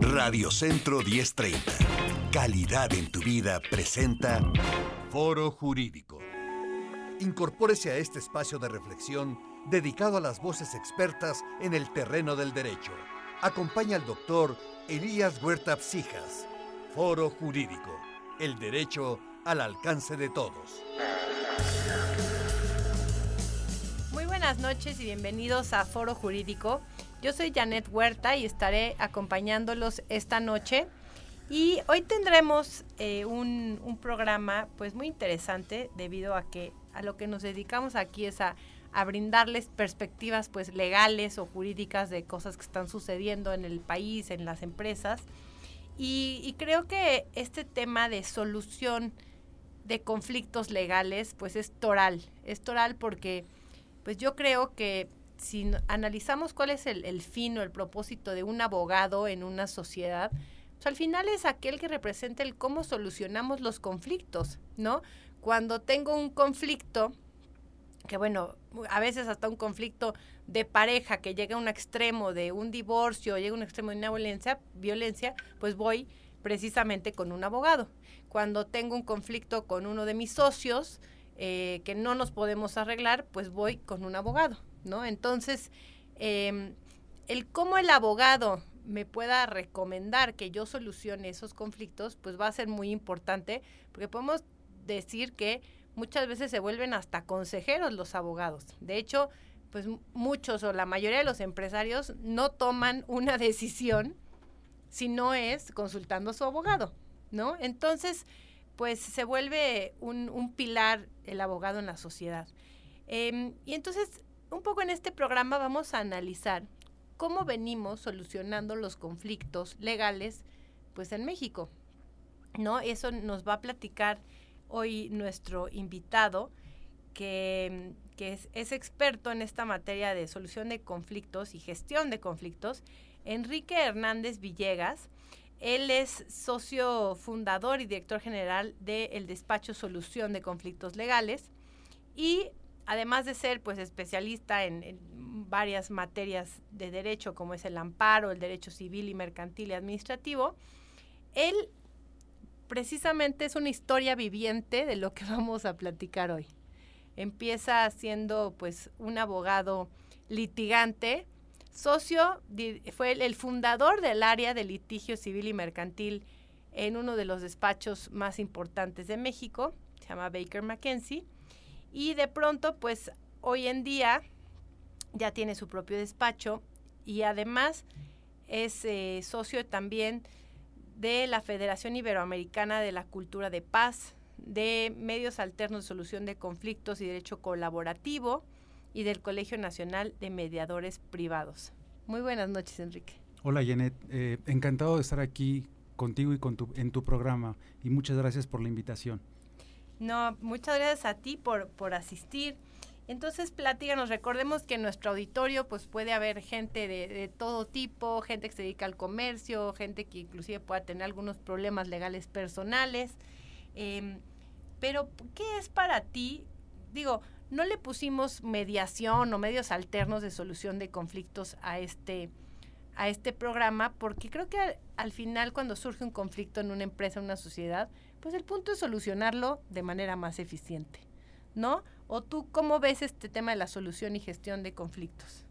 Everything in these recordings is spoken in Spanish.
Radio Centro 1030. Calidad en tu vida presenta Foro Jurídico. Incorpórese a este espacio de reflexión dedicado a las voces expertas en el terreno del derecho. Acompaña al doctor Elías Huerta Psijas. Foro Jurídico. El derecho al alcance de todos. Buenas noches y bienvenidos a Foro Jurídico. Yo soy Janet Huerta y estaré acompañándolos esta noche. Y hoy tendremos eh, un, un, programa pues muy interesante debido a que a lo que nos dedicamos aquí es a, a, brindarles perspectivas pues legales o jurídicas de cosas que están sucediendo en el país, en las empresas. Y, y creo que este tema de solución de conflictos legales pues es toral. Es toral porque pues yo creo que si analizamos cuál es el, fin o el propósito de un abogado en una sociedad, pues al final es aquel que representa el cómo solucionamos los conflictos, ¿no? Cuando tengo un conflicto, que bueno, a veces hasta un conflicto de pareja que llega a un extremo de un divorcio, llega a un extremo de una violencia, violencia, pues voy precisamente con un abogado. Cuando tengo un conflicto con uno de mis socios, eh, que no nos podemos arreglar, pues voy con un abogado, ¿no? Entonces, eh, el cómo el abogado me pueda recomendar que yo solucione esos conflictos, pues va a ser muy importante, porque podemos decir que muchas veces se vuelven hasta consejeros los abogados. De hecho, pues muchos o la mayoría de los empresarios no toman una decisión si no es consultando a su abogado, ¿no? Entonces, pues se vuelve un, pilar el abogado en la sociedad. Eh, y entonces, un poco en este programa vamos a analizar cómo venimos solucionando los conflictos legales pues en México. ¿No? Eso nos va a platicar hoy nuestro invitado, que, que es, es, experto en esta materia de solución de conflictos y gestión de conflictos, Enrique Hernández Villegas. Él es socio fundador y director general del despacho Solución de Conflictos Legales y además de ser pues especialista en, en, varias materias de derecho como es el amparo, el derecho civil y mercantil y administrativo, él precisamente es una historia viviente de lo que vamos a platicar hoy. Empieza siendo pues un abogado litigante, socio, fue el, fundador del área de litigio civil y mercantil en uno de los despachos más importantes de México, se llama Baker McKenzie, y de pronto pues hoy en día ya tiene su propio despacho y además es eh, socio también de la Federación Iberoamericana de la Cultura de Paz, de Medios Alternos de Solución de Conflictos y Derecho Colaborativo y del Colegio Nacional de Mediadores Privados. Muy buenas noches, Enrique. Hola, Janet. Eh, encantado de estar aquí contigo y con tu, en tu programa y muchas gracias por la invitación. No, muchas gracias a ti por, por asistir. Entonces, platíganos, recordemos que en nuestro auditorio pues puede haber gente de, de, todo tipo, gente que se dedica al comercio, gente que inclusive pueda tener algunos problemas legales personales. Eh, pero, ¿qué es para ti? Digo, no le pusimos mediación o medios alternos de solución de conflictos a este, a este programa porque creo que al, al final cuando surge un conflicto en una empresa, en una sociedad, pues el punto es solucionarlo de manera más eficiente, ¿no? ¿O tú cómo ves este tema de la solución y gestión de conflictos?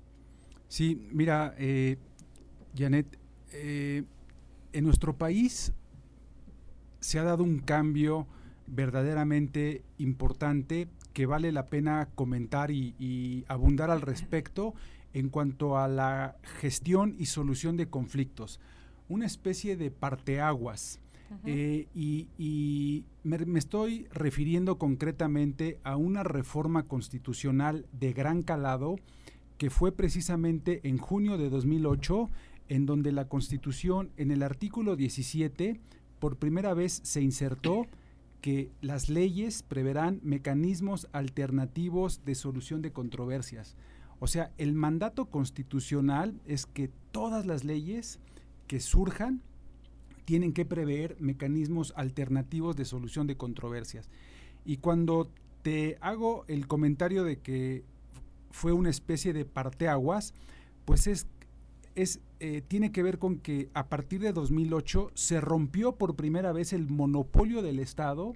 Sí, mira, eh, Janet, eh, en nuestro país se ha dado un cambio verdaderamente importante que vale la pena comentar y, y, abundar al respecto en cuanto a la gestión y solución de conflictos. Una especie de parteaguas eh, y, y me, me, estoy refiriendo concretamente a una reforma constitucional de gran calado que fue precisamente en junio de 2008, en donde la Constitución, en el artículo 17, por primera vez se insertó que las leyes preverán mecanismos alternativos de solución de controversias. O sea, el mandato constitucional es que todas las leyes que surjan tienen que prever mecanismos alternativos de solución de controversias. Y cuando te hago el comentario de que fue una especie de parteaguas, pues es es, eh, tiene que ver con que a partir de 2008 se rompió por primera vez el monopolio del Estado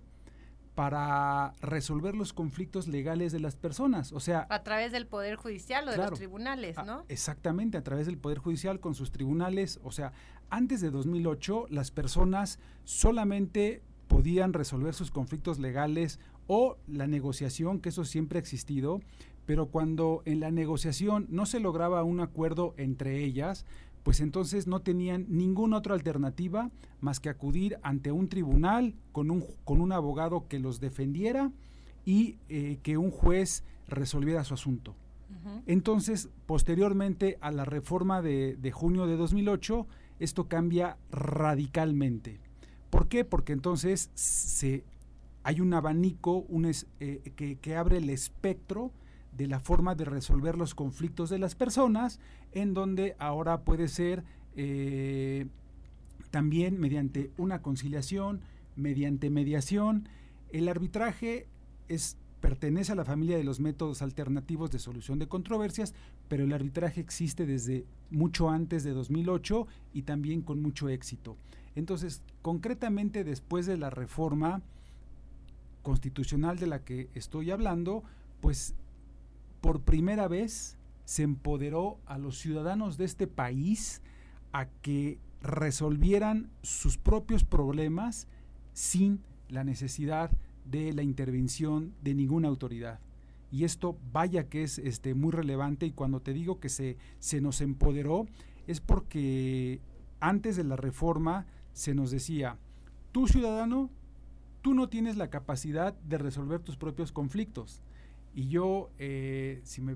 para resolver los conflictos legales de las personas. O sea... A través del Poder Judicial o de los tribunales, ¿no? exactamente, a través del Poder Judicial con sus tribunales. O sea, antes de 2008 las personas solamente podían resolver sus conflictos legales o la negociación, que eso siempre ha existido, pero cuando en la negociación no se lograba un acuerdo entre ellas, pues entonces no tenían ninguna otra alternativa más que acudir ante un tribunal con un, con un abogado que los defendiera y eh, que un juez resolviera su asunto. Entonces, posteriormente a la reforma de, junio de 2008, esto cambia radicalmente. ¿Por qué? Porque entonces se, hay un abanico un eh, que, que abre el espectro de la forma de resolver los conflictos de las personas, en donde ahora puede ser eh, también mediante una conciliación, mediante mediación. El arbitraje es, pertenece a la familia de los métodos alternativos de solución de controversias, pero el arbitraje existe desde mucho antes de 2008 y también con mucho éxito. Entonces, concretamente después de la reforma constitucional de la que estoy hablando, pues por primera vez se empoderó a los ciudadanos de este país a que resolvieran sus propios problemas sin la necesidad de la intervención de ninguna autoridad. Y esto vaya que es este, muy relevante y cuando te digo que se, se nos empoderó es porque antes de la reforma se nos decía, tú ciudadano, tú no tienes la capacidad de resolver tus propios conflictos y yo, eh, si me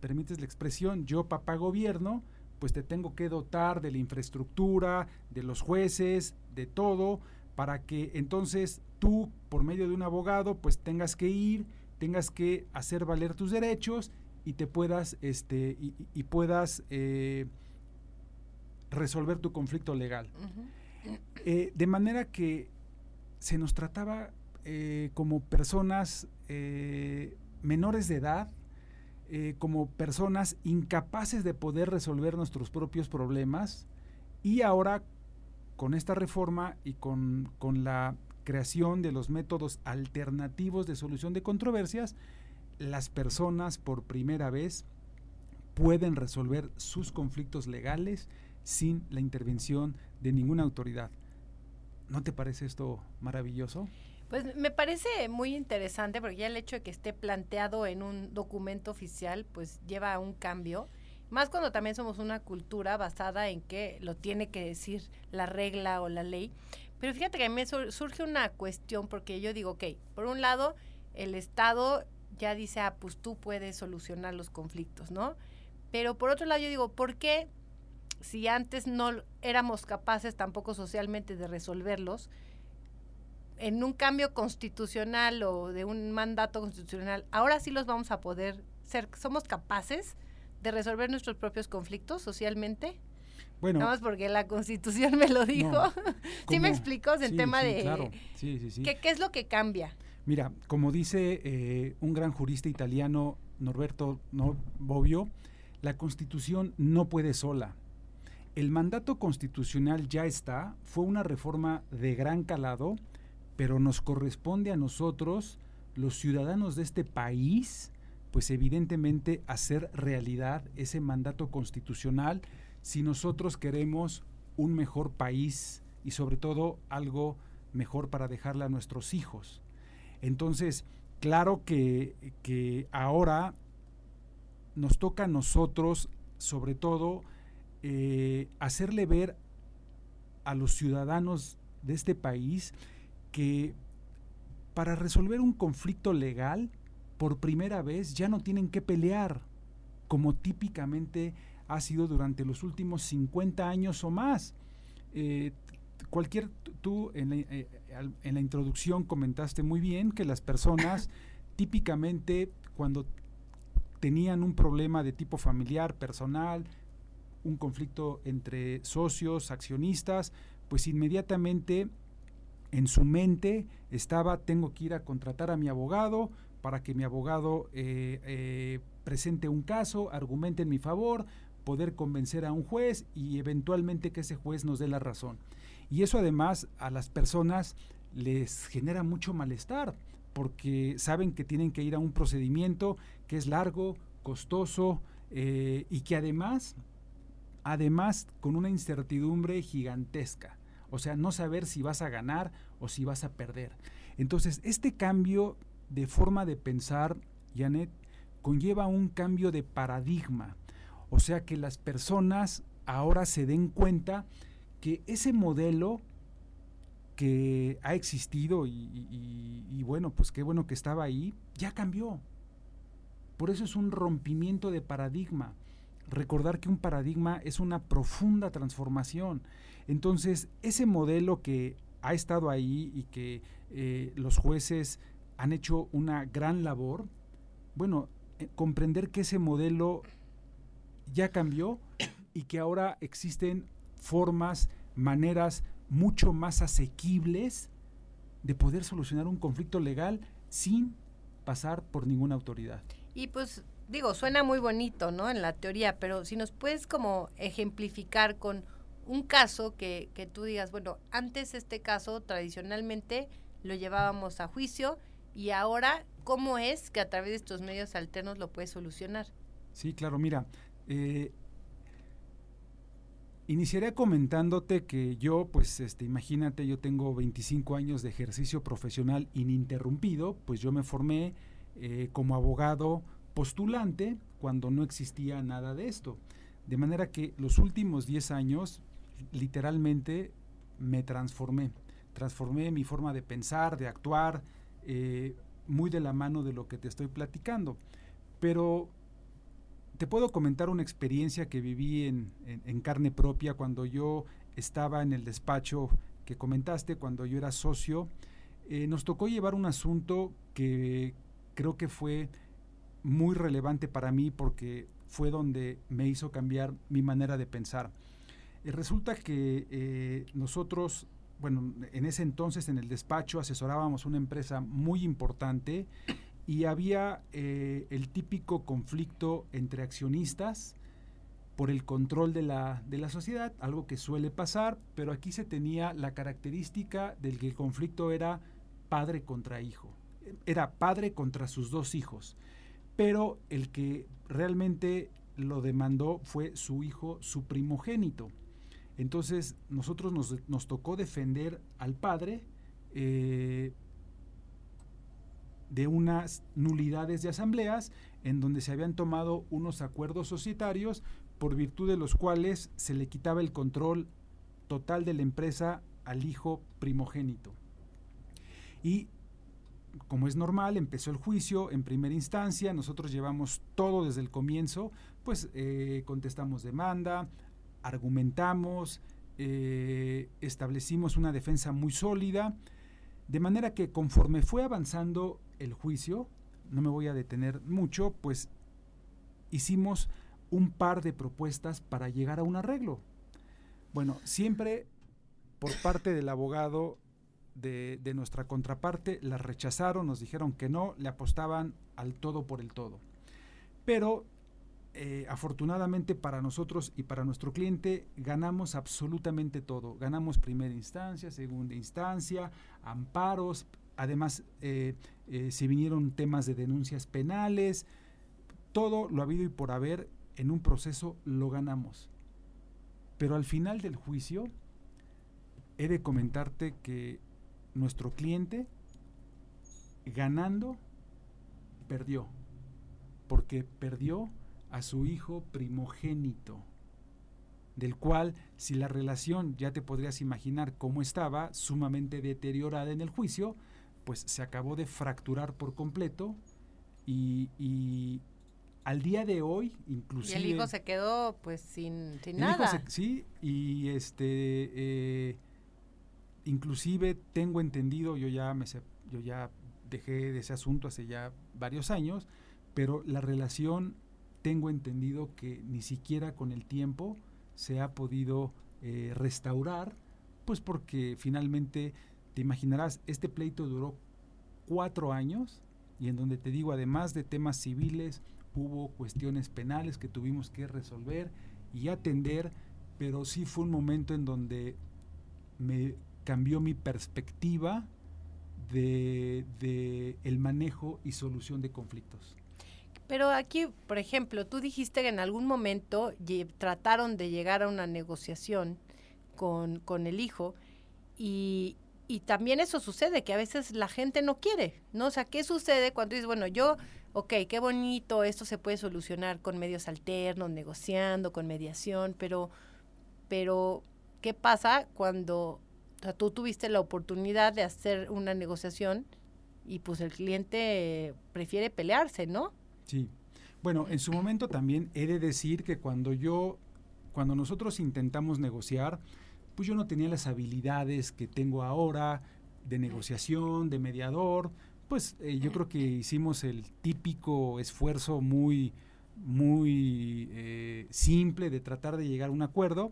permites la expresión, yo papá gobierno, pues te tengo que dotar de la infraestructura, de los jueces, de todo, para que entonces tú, por medio de un abogado, pues tengas que ir, tengas que hacer valer tus derechos y te puedas, este, y, puedas eh, resolver tu conflicto legal. Eh, de manera que se nos trataba como personas menores de edad, eh, como personas incapaces de poder resolver nuestros propios problemas y ahora con esta reforma y con, la creación de los métodos alternativos de solución de controversias, las personas por primera vez pueden resolver sus conflictos legales sin la intervención de ninguna autoridad. ¿No te parece esto maravilloso? Pues me parece muy interesante porque ya el hecho de que esté planteado en un documento oficial pues lleva a un cambio, más cuando también somos una cultura basada en que lo tiene que decir la regla o la ley. Pero fíjate que a mí surge una cuestión porque yo digo, ok, por un lado el Estado ya dice, ah, pues tú puedes solucionar los conflictos, ¿no? Pero por otro lado yo digo, ¿por qué si antes no éramos capaces tampoco socialmente de resolverlos? En un cambio constitucional o de un mandato constitucional, ahora sí los vamos a poder ser, somos capaces de resolver nuestros propios conflictos socialmente. Bueno, nada más porque la constitución me lo dijo. ¿Sí me explicó el tema de claro. sí, sí, ¿qué, ¿qué, es lo que cambia? Mira, como dice eh, un gran jurista italiano, Norberto Bobbio, la constitución no puede sola. El mandato constitucional ya está, fue una reforma de gran calado, pero nos corresponde a nosotros, los ciudadanos de este país, pues evidentemente hacer realidad ese mandato constitucional si nosotros queremos un mejor país y sobre todo algo mejor para dejarle a nuestros hijos. Entonces, claro que, ahora nos toca a nosotros, sobre todo, eh, hacerle ver a los ciudadanos de este país que para resolver un conflicto legal, por primera vez ya no tienen que pelear, como típicamente ha sido durante los últimos 50 años o más. Eh, cualquier, tú en la, eh, en la introducción comentaste muy bien que las personas típicamente cuando tenían un problema de tipo familiar, personal, un conflicto entre socios, accionistas, pues inmediatamente en su mente estaba, tengo que ir a contratar a mi abogado para que mi abogado eh, eh, presente un caso, argumente en mi favor, poder convencer a un juez y eventualmente que ese juez nos dé la razón. Y eso además a las personas les genera mucho malestar porque saben que tienen que ir a un procedimiento que es largo, costoso eh, y que además, además con una incertidumbre gigantesca. O sea, no saber si vas a ganar o si vas a perder. Entonces, este cambio de forma de pensar, Janet, conlleva un cambio de paradigma. O sea, que las personas ahora se den cuenta que ese modelo que ha existido y, bueno, pues qué bueno que estaba ahí, ya cambió. Por eso es un rompimiento de paradigma. Recordar que un paradigma es una profunda transformación. Entonces, ese modelo que ha estado ahí y que eh, los jueces han hecho una gran labor, bueno, eh, comprender que ese modelo ya cambió y que ahora existen formas, maneras mucho más asequibles de poder solucionar un conflicto legal sin pasar por ninguna autoridad. Y pues digo, suena muy bonito, ¿no? En la teoría, pero si nos puedes como ejemplificar con un caso que, que tú digas, bueno, antes este caso tradicionalmente lo llevábamos a juicio y ahora, ¿cómo es que a través de estos medios alternos lo puedes solucionar? Sí, claro, mira, eh, Iniciaré comentándote que yo, pues, este, imagínate, yo tengo 25 años de ejercicio profesional ininterrumpido, pues yo me formé eh, como abogado postulante cuando no existía nada de esto. De manera que los últimos 10 años, literalmente, me transformé. Transformé mi forma de pensar, de actuar, eh, muy de la mano de lo que te estoy platicando. Pero te puedo comentar una experiencia que viví en, carne propia cuando yo estaba en el despacho que comentaste, cuando yo era socio. Eh, nos tocó llevar un asunto que creo que fue muy relevante para mí porque fue donde me hizo cambiar mi manera de pensar. Eh, resulta que eh, nosotros, bueno, en ese entonces en el despacho asesorábamos una empresa muy importante y había eh, el típico conflicto entre accionistas por el control de la, de la sociedad, algo que suele pasar, pero aquí se tenía la característica del que el conflicto era padre contra hijo, era padre contra sus dos hijos, pero el que realmente lo demandó fue su hijo, su primogénito. Entonces nosotros nos, tocó defender al padre, eh, de unas nulidades de asambleas en donde se habían tomado unos acuerdos societarios por virtud de los cuales se le quitaba el control total de la empresa al hijo primogénito. Y como es normal, empezó el juicio en primera instancia, nosotros llevamos todo desde el comienzo, pues eh, contestamos demanda, argumentamos, eh, establecimos una defensa muy sólida, de manera que conforme fue avanzando el juicio, no me voy a detener mucho, pues hicimos un par de propuestas para llegar a un arreglo. Bueno, siempre por parte del abogado de, nuestra contraparte las rechazaron, nos dijeron que no, le apostaban al todo por el todo. Pero eh, afortunadamente para nosotros y para nuestro cliente ganamos absolutamente todo. Ganamos primera instancia, segunda instancia, amparos, además eh, eh, se vinieron temas de denuncias penales, todo lo habido y por haber en un proceso lo ganamos. Pero al final del juicio he de comentarte que nuestro cliente ganando perdió, porque perdió a su hijo primogénito, del cual, si la relación ya te podrías imaginar cómo estaba, sumamente deteriorada en el juicio, pues se acabó de fracturar por completo y, al día de hoy, inclusive... Y el hijo se quedó pues sin, sin nada. sí, y este... Eh, inclusive tengo entendido, yo ya, me, yo ya dejé de ese asunto hace ya varios años, pero la relación tengo entendido que ni siquiera con el tiempo se ha podido eh, restaurar, pues porque finalmente, te imaginarás, este pleito duró cuatro años y en donde te digo, además de temas civiles, hubo cuestiones penales que tuvimos que resolver y atender, pero sí fue un momento en donde me cambió mi perspectiva de, el manejo y solución de conflictos. Pero aquí, por ejemplo, tú dijiste que en algún momento trataron de llegar a una negociación con, con el hijo y, y, también eso sucede, que a veces la gente no quiere, ¿no? O sea, ¿qué sucede cuando dices, bueno, yo, ok, qué bonito, esto se puede solucionar con medios alternos, negociando, con mediación, pero, pero, ¿qué pasa cuando tú tuviste la oportunidad de hacer una negociación y pues el cliente prefiere pelearse, ¿no? Sí. Bueno, en su momento también he de decir que cuando yo, cuando nosotros intentamos negociar, pues yo no tenía las habilidades que tengo ahora de negociación, de mediador, pues eh, yo creo que hicimos el típico esfuerzo muy, muy eh, simple de tratar de llegar a un acuerdo,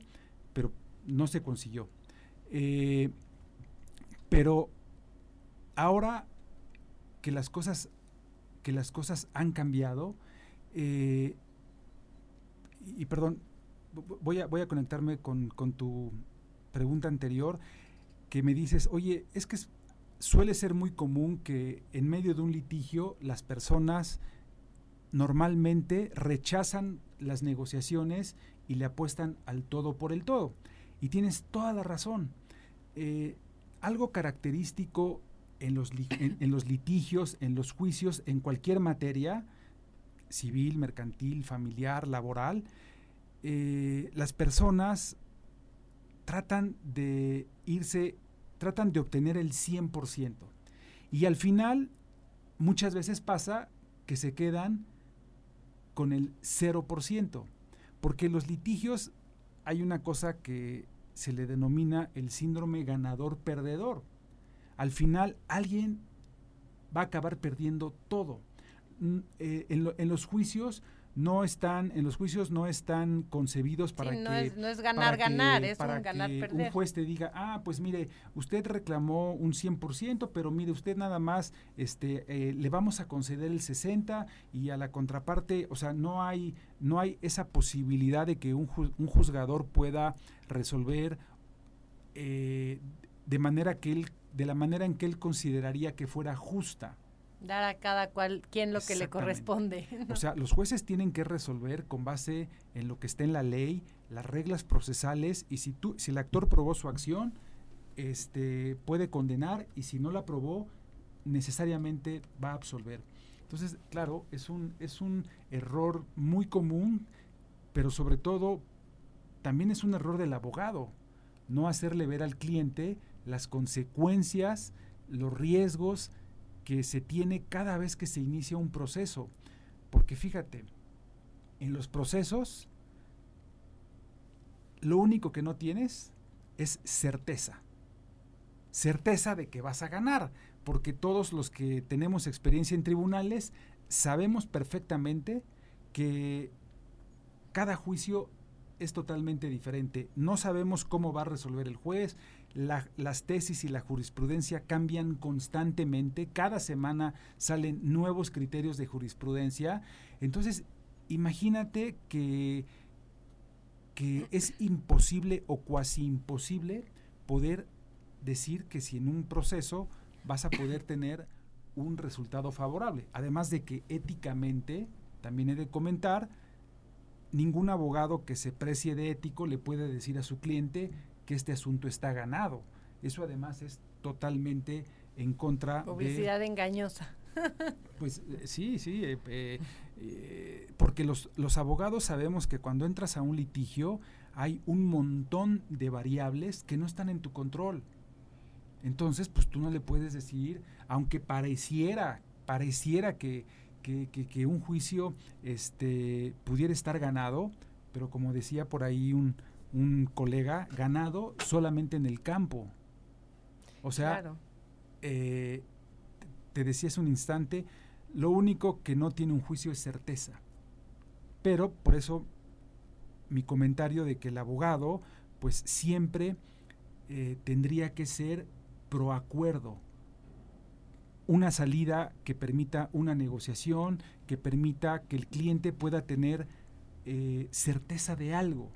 pero no se consiguió. Eh, pero ahora que las cosas que las cosas han cambiado. Eh, y, perdón, voy a, voy a conectarme con, tu pregunta anterior, que me dices, oye, es que suele ser muy común que en medio de un litigio las personas normalmente rechazan las negociaciones y le apuestan al todo por el todo. Y tienes toda la razón. Eh, algo característico en los, litigios, en los juicios, en cualquier materia, civil, mercantil, familiar, laboral, eh, las personas tratan de irse, tratan de obtener el 100%. Y al final, muchas veces pasa que se quedan con el 0%, porque los litigios hay una cosa que se le denomina el síndrome ganador-perdedor al final alguien va a acabar perdiendo todo. Mm, eh, en, los juicios no están, en los juicios no están concebidos para no que es, no es ganar ganar, es un ganar perder. Un juez te diga, ah, pues mire, usted reclamó un 100%, pero mire, usted nada más, este, eh, le vamos a conceder el 60 y a la contraparte, o sea, no hay, no hay esa posibilidad de que un, un juzgador pueda resolver eh, de manera que él de la manera en que él consideraría que fuera justa. Dar a cada cual quien lo que le corresponde. O sea, los jueces tienen que resolver con base en lo que está en la ley, las reglas procesales y si tú, si el actor probó su acción, este puede condenar y si no la probó, necesariamente va a absolver. Entonces, claro, es un, es un error muy común, pero sobre todo también es un error del abogado, no hacerle ver al cliente las consecuencias, los riesgos que se tiene cada vez que se inicia un proceso. Porque fíjate, en los procesos, lo único que no tienes es certeza. Certeza de que vas a ganar, porque todos los que tenemos experiencia en tribunales sabemos perfectamente que cada juicio es totalmente diferente. No sabemos cómo va a resolver el juez, las tesis y la jurisprudencia cambian constantemente, cada semana salen nuevos criterios de jurisprudencia. Entonces, imagínate que, que es imposible o cuasi imposible poder decir que si en un proceso vas a poder tener un resultado favorable. Además de que éticamente, también he de comentar, ningún abogado que se precie de ético le puede decir a su cliente que este asunto está ganado. Eso además es totalmente en contra Publicidad engañosa. Pues eh, sí, sí, eh, eh, porque los, los abogados sabemos que cuando entras a un litigio hay un montón de variables que no están en tu control. Entonces, pues tú no le puedes decir, aunque pareciera, pareciera que, que, que un juicio este, pudiera estar ganado, pero como decía por ahí un, un colega ganado solamente en el campo. O sea, eh, te decía hace un instante, lo único que no tiene un juicio es certeza. Pero por eso mi comentario de que el abogado pues siempre eh, tendría que ser pro acuerdo. Una salida que permita una negociación, que permita que el cliente pueda tener eh, certeza de algo.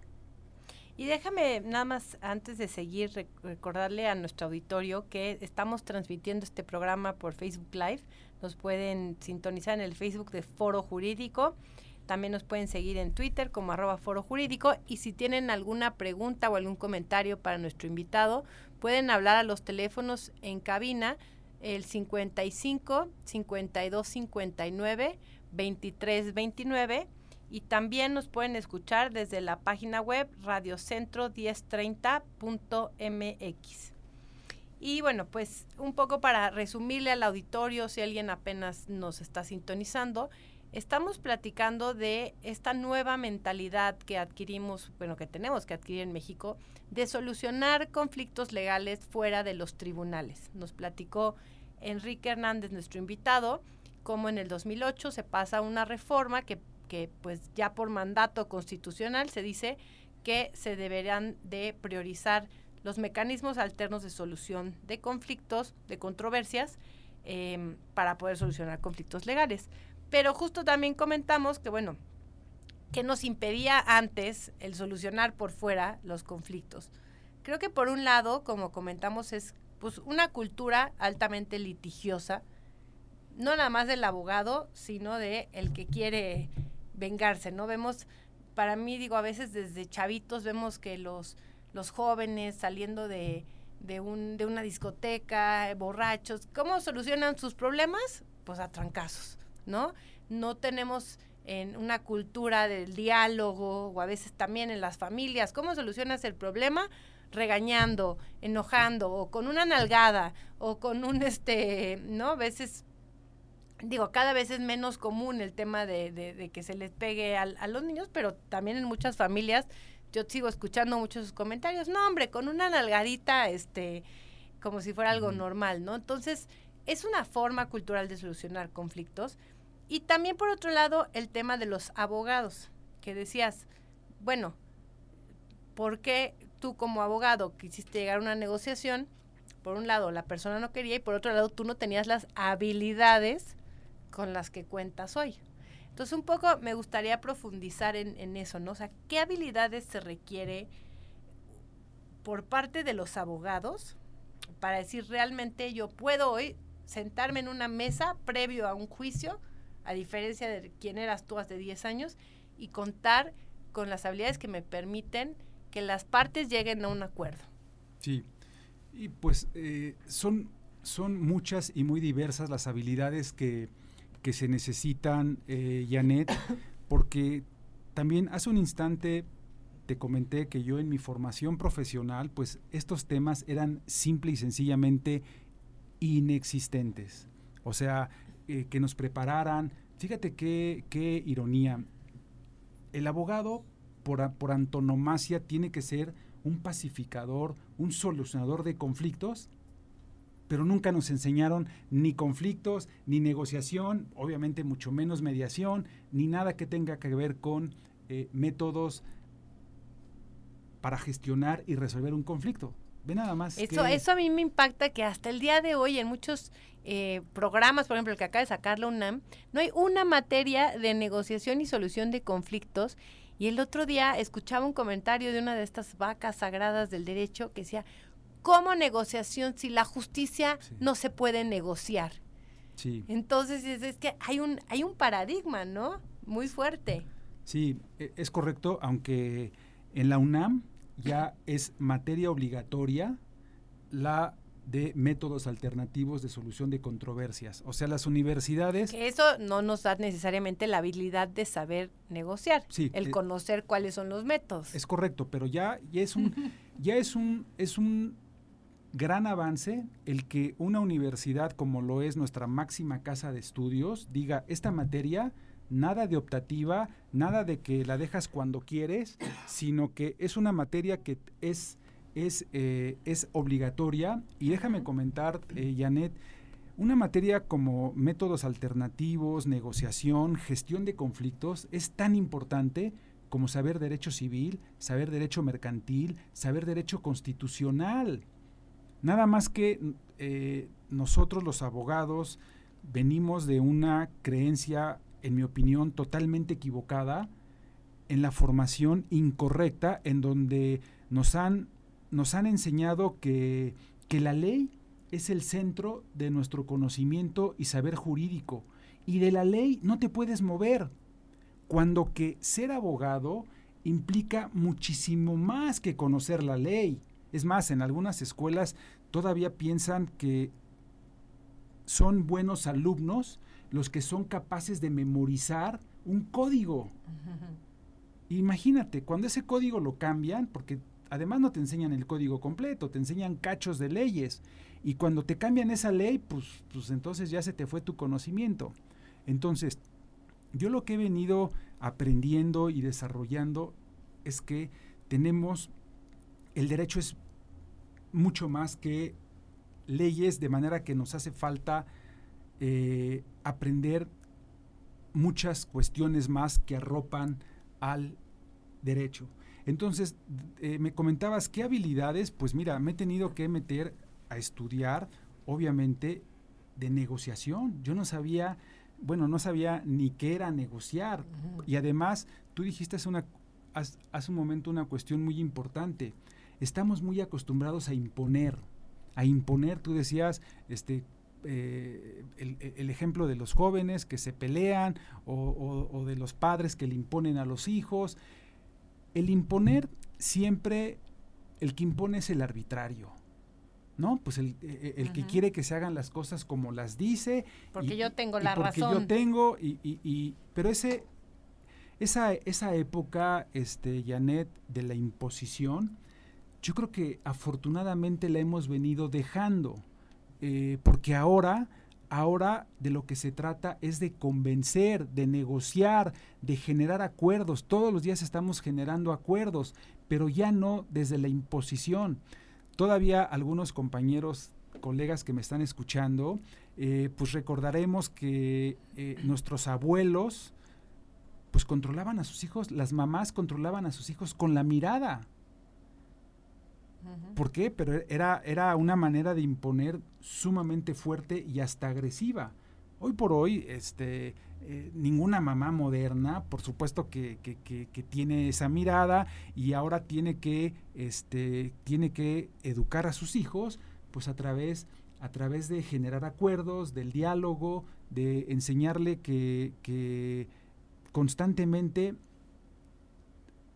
Y déjame nada más antes de seguir recordarle a nuestro auditorio que estamos transmitiendo este programa por Facebook Live. Nos pueden sintonizar en el Facebook de Foro Jurídico. También nos pueden seguir en Twitter como arroba foro jurídico y si tienen alguna pregunta o algún comentario para nuestro invitado, pueden hablar a los teléfonos en cabina el 55 52 59 23 29 y también nos pueden escuchar desde la página web radiocentro1030.mx. Y bueno, pues un poco para resumirle al auditorio, si alguien apenas nos está sintonizando, estamos platicando de esta nueva mentalidad que adquirimos, bueno, que tenemos que adquirir en México, de solucionar conflictos legales fuera de los tribunales. Nos platicó Enrique Hernández, nuestro invitado, cómo en el 2008 se pasa una reforma que que pues ya por mandato constitucional se dice que se deberán de priorizar los mecanismos alternos de solución de conflictos, de controversias, em, para poder solucionar conflictos legales. Pero justo también comentamos que, bueno, que nos impedía antes el solucionar por fuera los conflictos. Creo que por un lado, como comentamos, es pues una cultura altamente litigiosa, no nada más del abogado, sino de el que quiere vengarse, ¿no? Vemos, para mí digo, a veces desde chavitos vemos que los, los jóvenes saliendo de, de, un, de una discoteca, borrachos, ¿cómo solucionan sus problemas? Pues a trancazos, ¿no? No tenemos en una cultura del diálogo o a veces también en las familias, ¿cómo solucionas el problema? regañando, enojando o con una nalgada o con un este, ¿no? A veces digo, cada vez es menos común el tema de, de, que se les pegue a, los niños, pero también en muchas familias yo sigo escuchando muchos comentarios, no hombre, con una nalgadita, este, como si fuera algo normal, ¿no? Entonces, es una forma cultural de solucionar conflictos. Y también, por otro lado, el tema de los abogados, que decías, bueno, ¿por qué tú como abogado quisiste llegar a una negociación? Por un lado, la persona no quería y por otro lado, tú no tenías las habilidades con las que cuentas hoy. Entonces, un poco me gustaría profundizar en, eso, ¿no? O sea, ¿qué habilidades se requiere por parte de los abogados para decir realmente yo puedo hoy sentarme en una mesa previo a un juicio, a diferencia de quién eras tú hace 10 años, y contar con las habilidades que me permiten que las partes lleguen a un acuerdo? Sí, y pues eh, son, son muchas y muy diversas las habilidades que que se necesitan, eh, Janet, porque también hace un instante te comenté que yo en mi formación profesional, pues estos temas eran simple y sencillamente inexistentes. O sea, eh, que nos prepararan. Fíjate qué, qué ironía. El abogado, por, por antonomasia, tiene que ser un pacificador, un solucionador de conflictos pero nunca nos enseñaron ni conflictos, ni negociación, obviamente mucho menos mediación, ni nada que tenga que ver con eh, métodos para gestionar y resolver un conflicto. Ve nada más. Eso, eso a mí me impacta que hasta el día de hoy en muchos eh, programas, por ejemplo, el que acaba de sacar la UNAM, no hay una materia de negociación y solución de conflictos. Y el otro día escuchaba un comentario de una de estas vacas sagradas del derecho que decía, ¿Cómo negociación si la justicia no se puede negociar? Sí. Entonces es, que hay un, hay un paradigma, ¿no? Muy fuerte. Sí, e, es correcto, aunque en la UNAM ya es materia obligatoria la de métodos alternativos de solución de controversias. O sea, las universidades... eso no nos da necesariamente la habilidad de saber negociar, sí, el eh, conocer cuáles son los métodos. Es correcto, pero ya, ya es un, ya es un, es un gran avance el que una universidad como lo es nuestra máxima casa de estudios diga esta materia nada de optativa, nada de que la dejas cuando quieres, sino que es una materia que es, es, eh, es obligatoria. Y déjame comentar, eh, Janet, una materia como métodos alternativos, negociación, gestión de conflictos es tan importante como saber derecho civil, saber derecho mercantil, saber derecho constitucional. Nada más que eh, nosotros los abogados venimos de una creencia, en mi opinión, totalmente equivocada, en la formación incorrecta, en donde nos han, nos han enseñado que, que la ley es el centro de nuestro conocimiento y saber jurídico. Y de la ley no te puedes mover. Cuando que ser abogado implica muchísimo más que conocer la ley. Es más, en algunas escuelas todavía piensan que son buenos alumnos los que son capaces de memorizar un código. Imagínate, cuando ese código lo cambian, porque además no te enseñan el código completo, te enseñan cachos de leyes. Y cuando te cambian esa ley, pues, pues entonces ya se te fue tu conocimiento. Entonces, yo lo que he venido aprendiendo y desarrollando es que tenemos, el derecho es mucho más que leyes, de manera que nos hace falta eh, aprender muchas cuestiones más que arropan al derecho. Entonces, eh, me comentabas qué habilidades, pues mira, me he tenido que meter a estudiar, obviamente, de negociación. Yo no sabía, bueno, no sabía ni qué era negociar. Y además, tú dijiste hace, una, hace un momento una cuestión muy importante. Estamos muy acostumbrados a imponer, a imponer, tú decías, este, eh, el, ejemplo de los jóvenes que se pelean o, de los padres que le imponen a los hijos. El imponer siempre, el que impone es el arbitrario. ¿No? Pues el, e, e, que quiere que se hagan las cosas como las dice. Porque yo tengo la porque razón. yo tengo, y, pero ese, esa, esa época, este, Janet, de la imposición, yo creo que afortunadamente la hemos venido dejando. Eh, porque ahora, ahora de lo que se trata es de convencer, de negociar, de generar acuerdos. Todos los días estamos generando acuerdos, pero ya no desde la imposición. Todavía algunos compañeros, colegas que me están escuchando, eh, pues recordaremos que eh, nuestros abuelos, pues controlaban a sus hijos, las mamás controlaban a sus hijos con la mirada. ¿Por qué? Pero era, era una manera de imponer sumamente fuerte y hasta agresiva. Hoy por hoy, este, eh, ninguna mamá moderna, por supuesto que, tiene esa mirada y ahora tiene que, este, tiene que educar a sus hijos, pues a través, a través de generar acuerdos, del diálogo, de enseñarle que, que constantemente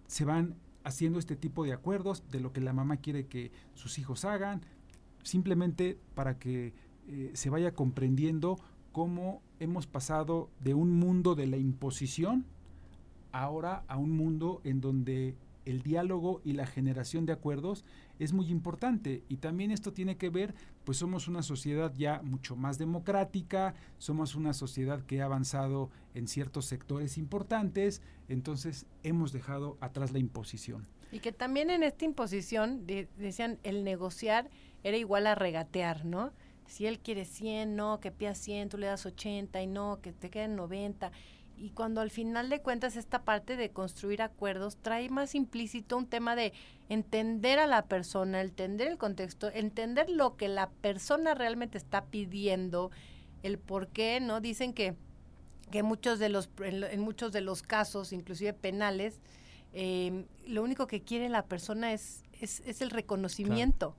se van haciendo este tipo de acuerdos de lo que la mamá quiere que sus hijos hagan, simplemente para que eh, se vaya comprendiendo cómo hemos pasado de un mundo de la imposición ahora a un mundo en donde el diálogo y la generación de acuerdos es muy importante. Y también esto tiene que ver, pues somos una sociedad ya mucho más democrática, somos una sociedad que ha avanzado en ciertos sectores importantes, entonces hemos dejado atrás la imposición. Y que también en esta imposición decían el negociar era igual a regatear, ¿no? Si él quiere 100, no, que pida 100, tú le das 80 y no, que te queden 90 y cuando al final de cuentas esta parte de construir acuerdos trae más implícito un tema de entender a la persona, entender el contexto, entender lo que la persona realmente está pidiendo, el por qué, ¿no? Dicen que, que muchos de los, en, muchos de los casos, inclusive penales, em, lo único que quiere la persona es, es, el reconocimiento,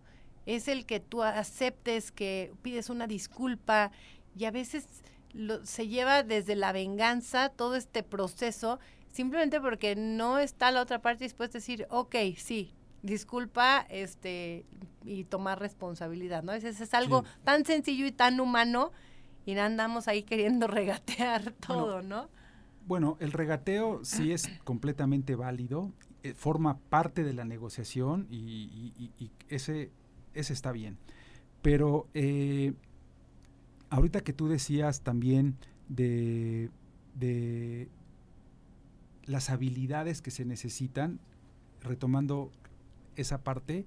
es el que tú aceptes, que pides una disculpa y a veces se lleva desde la venganza todo este proceso simplemente porque no está la otra parte dispuesta a decir, ok, sí, disculpa este y tomar responsabilidad, ¿no? Ese, es algo tan sencillo y tan humano y andamos ahí queriendo regatear todo, ¿no? Bueno, el regateo sí es completamente válido, eh, forma parte de la negociación y, ese, ese está bien. Pero eh, ahorita que tú decías también de, las habilidades que se necesitan, retomando esa parte,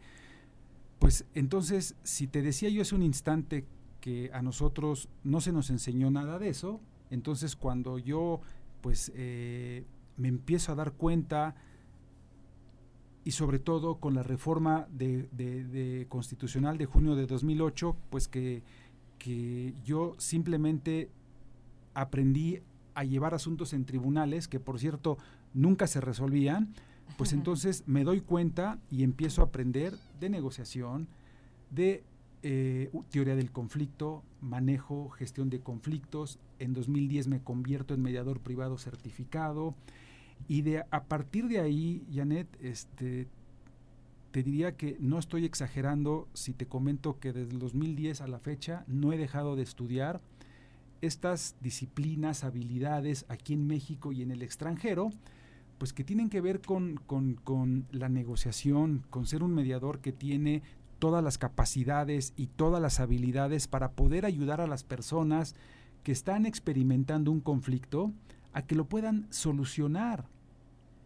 pues entonces, si te decía yo hace un instante que a nosotros no se nos enseñó nada de eso, entonces cuando yo pues eh, me empiezo a dar cuenta y sobre todo con la reforma de, constitucional de junio de 2008, pues que que yo simplemente aprendí a llevar asuntos en tribunales, que por cierto nunca se resolvían, pues entonces me doy cuenta y empiezo a aprender de negociación, de eh, teoría del conflicto, manejo, gestión de conflictos. En 2010 me convierto en mediador privado certificado. Y de, a partir de ahí, Janet, este, te diría que no estoy exagerando si te comento que desde el 2010 a la fecha no he dejado de estudiar estas disciplinas, habilidades aquí en México y en el extranjero, pues que tienen que ver con, con, la negociación, con ser un mediador que tiene todas las capacidades y todas las habilidades para poder ayudar a las personas que están experimentando un conflicto a que lo puedan solucionar.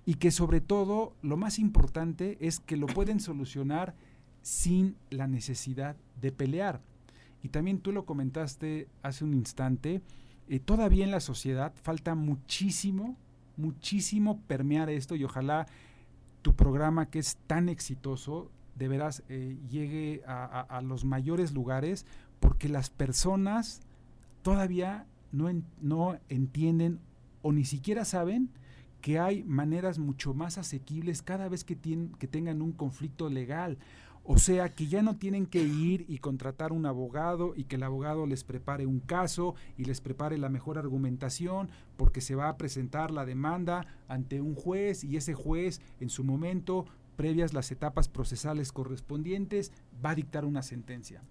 Y que sobre todo lo más importante es que lo pueden solucionar sin la necesidad de pelear. Y también tú lo comentaste hace un instante, eh, todavía en la sociedad falta muchísimo, muchísimo permear esto y ojalá tu programa que es tan exitoso de veras eh, llegue a, los mayores lugares porque las personas todavía no, no entienden o ni siquiera saben que hay maneras mucho más asequibles cada vez que, tienen, que tengan un conflicto legal. O sea, que ya no tienen que ir y contratar un abogado y que el abogado les prepare un caso y les prepare la mejor argumentación porque se va a presentar la demanda ante un juez y ese juez en su momento, previas las etapas procesales correspondientes, va a dictar una sentencia.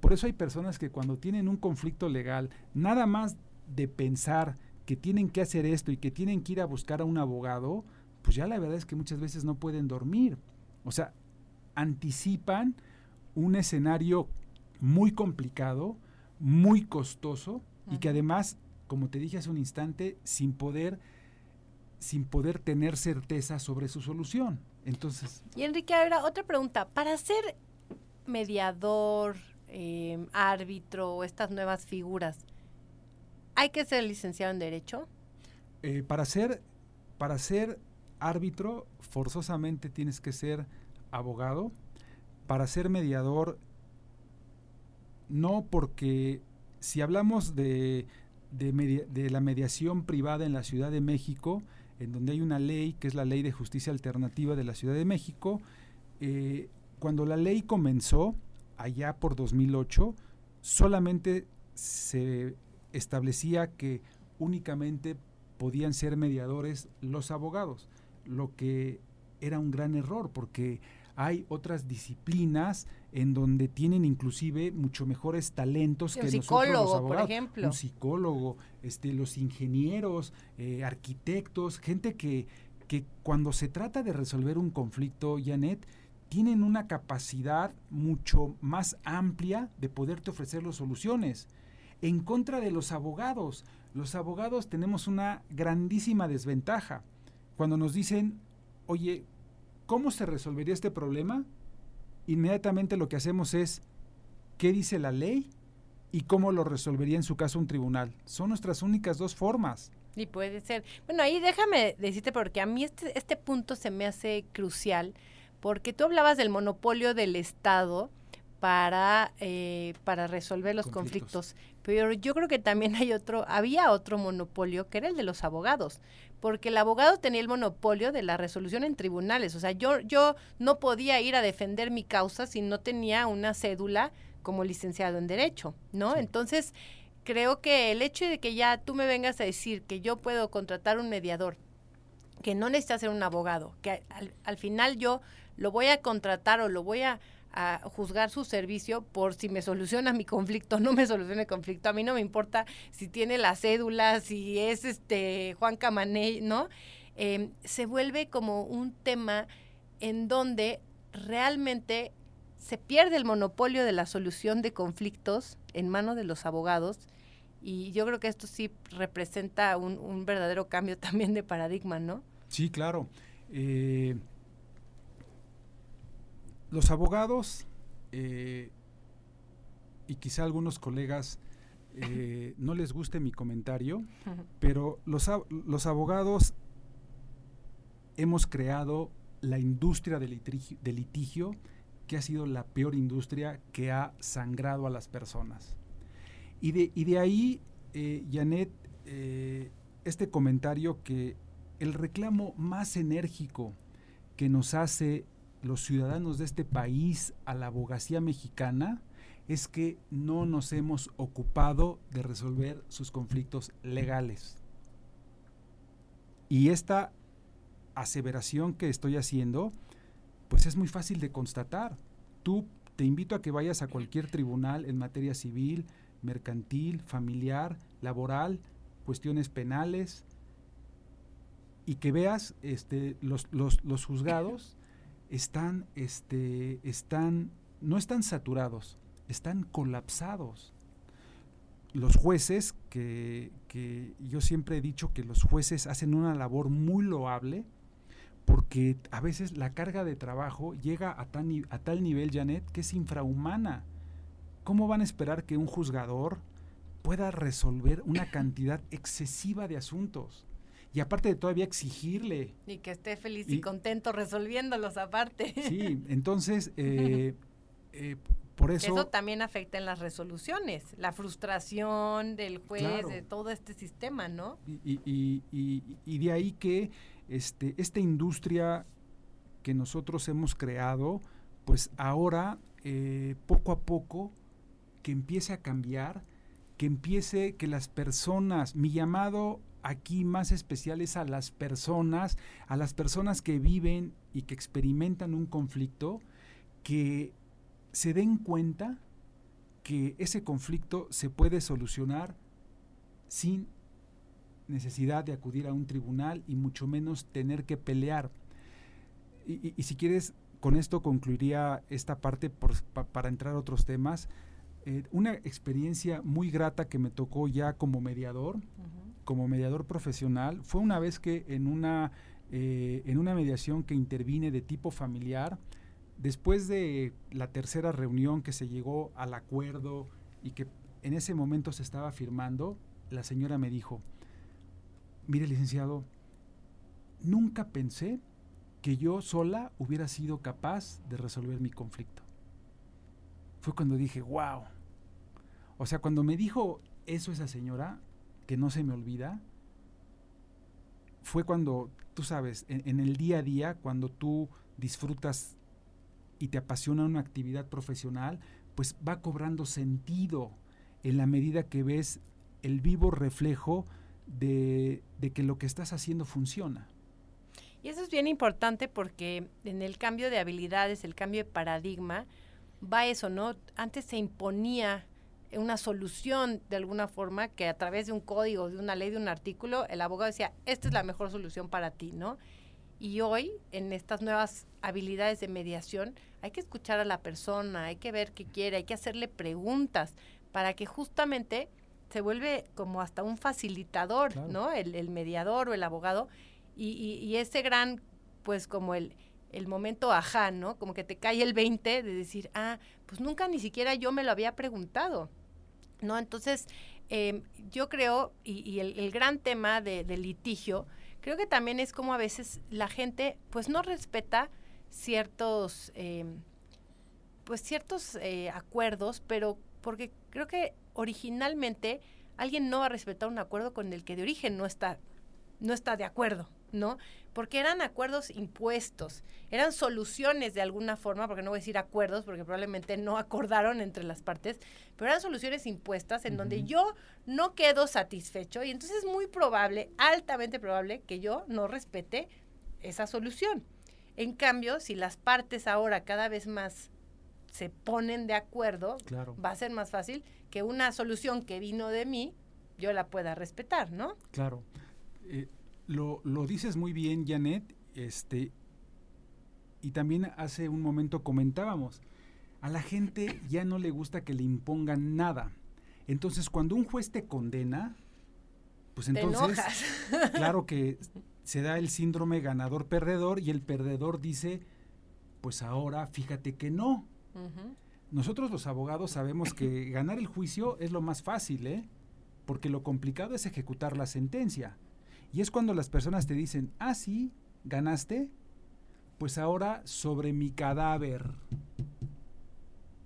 Por eso hay personas que cuando tienen un conflicto legal, nada más de pensar que tienen que hacer esto y que tienen que ir a buscar a un abogado, pues ya la verdad es que muchas veces no pueden dormir. O sea, anticipan un escenario muy complicado, muy costoso y que además, como te dije hace un instante, sin poder sin poder tener certeza sobre su solución. Entonces. Y Enrique, ahora otra pregunta. Para ser mediador, eh, árbitro, estas nuevas figuras, ¿hay que ser licenciado en Derecho? Eh, para, ser, para ser árbitro, forzosamente tienes que ser abogado, para ser mediador, no porque si hablamos de, de, la mediación privada en la Ciudad de México, en donde hay una ley que es la Ley de Justicia Alternativa de la Ciudad de México, eh, cuando la ley comenzó, allá por 2008, solamente se establecía que únicamente podían ser mediadores los abogados, lo que era un gran error porque hay otras disciplinas en donde tienen inclusive mucho mejores talentos que nosotros los abogados. por ejemplo. Un psicólogo, este, los ingenieros, eh, arquitectos, gente que, que cuando se trata de resolver un conflicto, Janet, tienen una capacidad mucho más amplia de poderte ofrecer las soluciones. En contra de los abogados, los abogados tenemos una grandísima desventaja. Cuando nos dicen, oye, ¿Cómo se resolvería este problema? Inmediatamente lo que hacemos es, ¿qué dice la ley? y cómo lo resolvería en su caso un tribunal. Son nuestras únicas dos formas. Y puede ser. Bueno, ahí déjame decirte porque a mí este, este punto se me hace crucial, porque tú hablabas del monopolio del Estado para, eh, para resolver los conflictos. Pero yo creo que también hay otro, había otro monopolio que era el de los abogados, porque el abogado tenía el monopolio de la resolución en tribunales. O sea, yo, yo no podía ir a defender mi causa si no tenía una cédula como licenciado en Derecho, ¿no? Entonces, creo que el hecho de que ya tú me vengas a decir que yo puedo contratar un mediador, que no necesita ser un abogado, que al final yo lo voy a contratar o lo voy a a juzgar su servicio por si me soluciona mi conflicto, no me soluciona el conflicto. A mí no me importa si tiene la cédula, si es este Juan Camané, ¿no? Em, se vuelve como un tema en donde realmente se pierde el monopolio de la solución de conflictos en manos de los abogados y yo creo que esto sí representa un, verdadero cambio también de paradigma, ¿no? Sí, claro. Eh, los abogados, eh, y quizá algunos colegas eh, no les guste mi comentario, pero los, los abogados hemos creado la industria del litigio, que ha sido la peor industria que ha sangrado a las personas. Y de, y de ahí, eh, Janet, este comentario que el reclamo más enérgico que nos hace los ciudadanos de este país a la abogacía mexicana es que no nos hemos ocupado de resolver sus conflictos legales. Y esta aseveración que estoy haciendo, pues es muy fácil de constatar. Tú te invito a que vayas a cualquier tribunal en materia civil, mercantil, familiar, laboral, cuestiones penales, y que veas este, los, juzgados están, este, están, no están saturados, están colapsados. Los jueces, que, que yo siempre he dicho que los jueces hacen una labor muy loable, porque a veces la carga de trabajo llega a, tan, a tal nivel, Janet, que es infrahumana. ¿Cómo van a esperar que un juzgador pueda resolver una cantidad excesiva de asuntos? Y aparte de todavía exigirle. Y que esté feliz y, contento resolviéndolos aparte. Sí, entonces, eh, eh, por eso... Eso también afecta en las resoluciones, la frustración del juez, de todo este sistema, ¿no? Y, y, y, de ahí que este, esta industria que nosotros hemos creado, pues ahora, eh, poco a poco, que empiece a cambiar, que empiece, que las personas, mi llamado aquí más especial es a las personas, a las personas que viven y que experimentan un conflicto, que se den cuenta que ese conflicto se puede solucionar sin necesidad de acudir a un tribunal y mucho menos tener que pelear. Y, si quieres, con esto concluiría esta parte para entrar a otros temas. Eh, una experiencia muy grata que me tocó ya como mediador como mediador profesional fue una vez que en una, eh, en una mediación que intervine de tipo familiar, después de la tercera reunión que se llegó al acuerdo y que en ese momento se estaba firmando, la señora me dijo, mire licenciado, nunca pensé que yo sola hubiera sido capaz de resolver mi conflicto. Fue cuando dije, wow. O sea, cuando me dijo eso esa señora, que no se me olvida fue cuando, tú sabes, en, el día a día, cuando tú disfrutas y te apasiona una actividad profesional, pues va cobrando sentido en la medida que ves el vivo reflejo de, de, que lo que estás haciendo funciona. Y eso es bien importante porque en el cambio de habilidades, el cambio de paradigma, va eso, ¿no? Antes se imponía una solución de alguna forma que a través de un código, de una ley, de un artículo, el abogado decía, esta es la mejor solución para ti, ¿no? Y hoy, en estas nuevas habilidades de mediación, hay que escuchar a la persona, hay que ver qué quiere, hay que hacerle preguntas para que justamente se vuelve como hasta un facilitador, ¿no? El, mediador o el abogado. Y, y, ese gran, pues como el, el momento ajá, ¿no? Como que te cae el 20 de decir, ah, pues nunca ni siquiera yo me lo había preguntado. ¿No? Entonces, em, yo creo, y, el, gran tema de, litigio, creo que también es como a veces la gente, pues no respeta ciertos, em, pues ciertos eh, acuerdos, pero porque creo que originalmente alguien no va a respetar un acuerdo con el que de origen no está, no está de acuerdo, ¿no? Porque eran acuerdos impuestos, eran soluciones de alguna forma, porque no voy a decir acuerdos, porque probablemente no acordaron entre las partes, pero eran soluciones impuestas en donde yo no quedo satisfecho y entonces es muy probable, altamente probable, que yo no respete esa solución. En cambio, si las partes ahora cada vez más se ponen de acuerdo, va a ser más fácil que una solución que vino de mí, yo la pueda respetar, ¿no? Claro. Eh, lo, lo, dices muy bien, Janet, este, y también hace un momento comentábamos, a la gente ya no le gusta que le impongan nada. Entonces, cuando un juez te condena, pues entonces, claro que se da el síndrome ganador-perdedor y el perdedor dice, pues ahora fíjate que no. Nosotros los abogados sabemos que ganar el juicio es lo más fácil, ¿eh? Porque lo complicado es ejecutar la sentencia. Y es cuando las personas te dicen, ah, sí, ganaste, pues ahora sobre mi cadáver.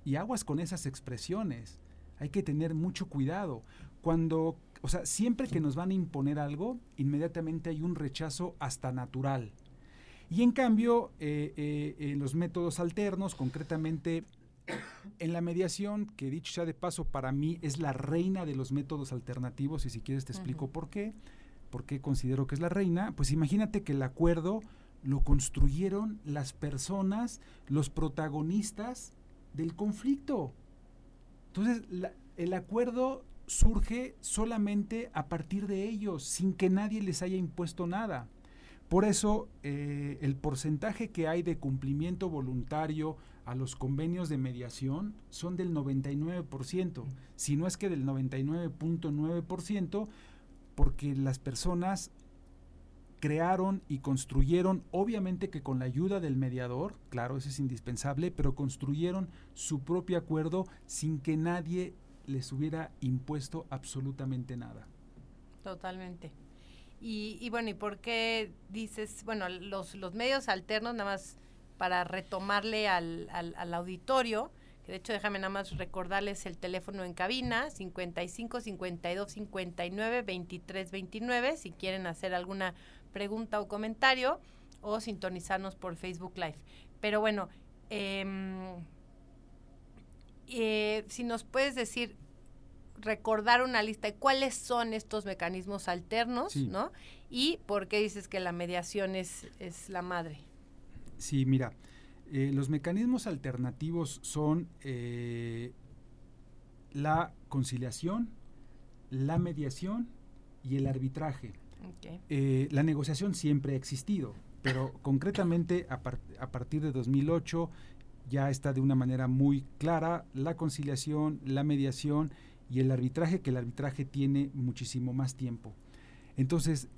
Y aguas con esas expresiones. hay que tener mucho cuidado. Cuando, o sea, siempre que nos van a imponer algo, inmediatamente hay un rechazo hasta natural. Y en cambio, eh, eh, en los métodos alternos, concretamente en la mediación, que dicho sea de paso, para mí es la reina de los métodos alternativos, y si quieres te explico por qué, por qué considero que es la reina, pues imagínate que el acuerdo lo construyeron las personas, los protagonistas del conflicto. Entonces, el acuerdo surge solamente a partir de ellos, sin que nadie les haya impuesto nada. Por eso, eh, el porcentaje que hay de cumplimiento voluntario a los convenios de mediación son del 99%, si no es que del 99.9%, porque las personas crearon y construyeron, obviamente que con la ayuda del mediador, claro, eso es indispensable, pero construyeron su propio acuerdo sin que nadie les hubiera impuesto absolutamente nada. Totalmente. Y, bueno, ¿y por qué dices, bueno, los, los medios alternos, nada más para retomarle al, al, auditorio, que de hecho déjame nada más recordarles el teléfono en cabina, 55 52 59 23 29, si quieren hacer alguna pregunta o comentario, o sintonizarnos por Facebook Live. Pero bueno, em, eh, si nos puedes decir recordar una lista de cuáles son estos mecanismos alternos, ¿no? Y por qué dices que la mediación es, es la madre. Sí, mira, eh, los mecanismos alternativos son eh, la conciliación, la mediación y el arbitraje. Eh, la negociación siempre ha existido, pero concretamente a, a partir de 2008 ya está de una manera muy clara la conciliación, la mediación y el arbitraje, que el arbitraje tiene muchísimo más tiempo. Entonces,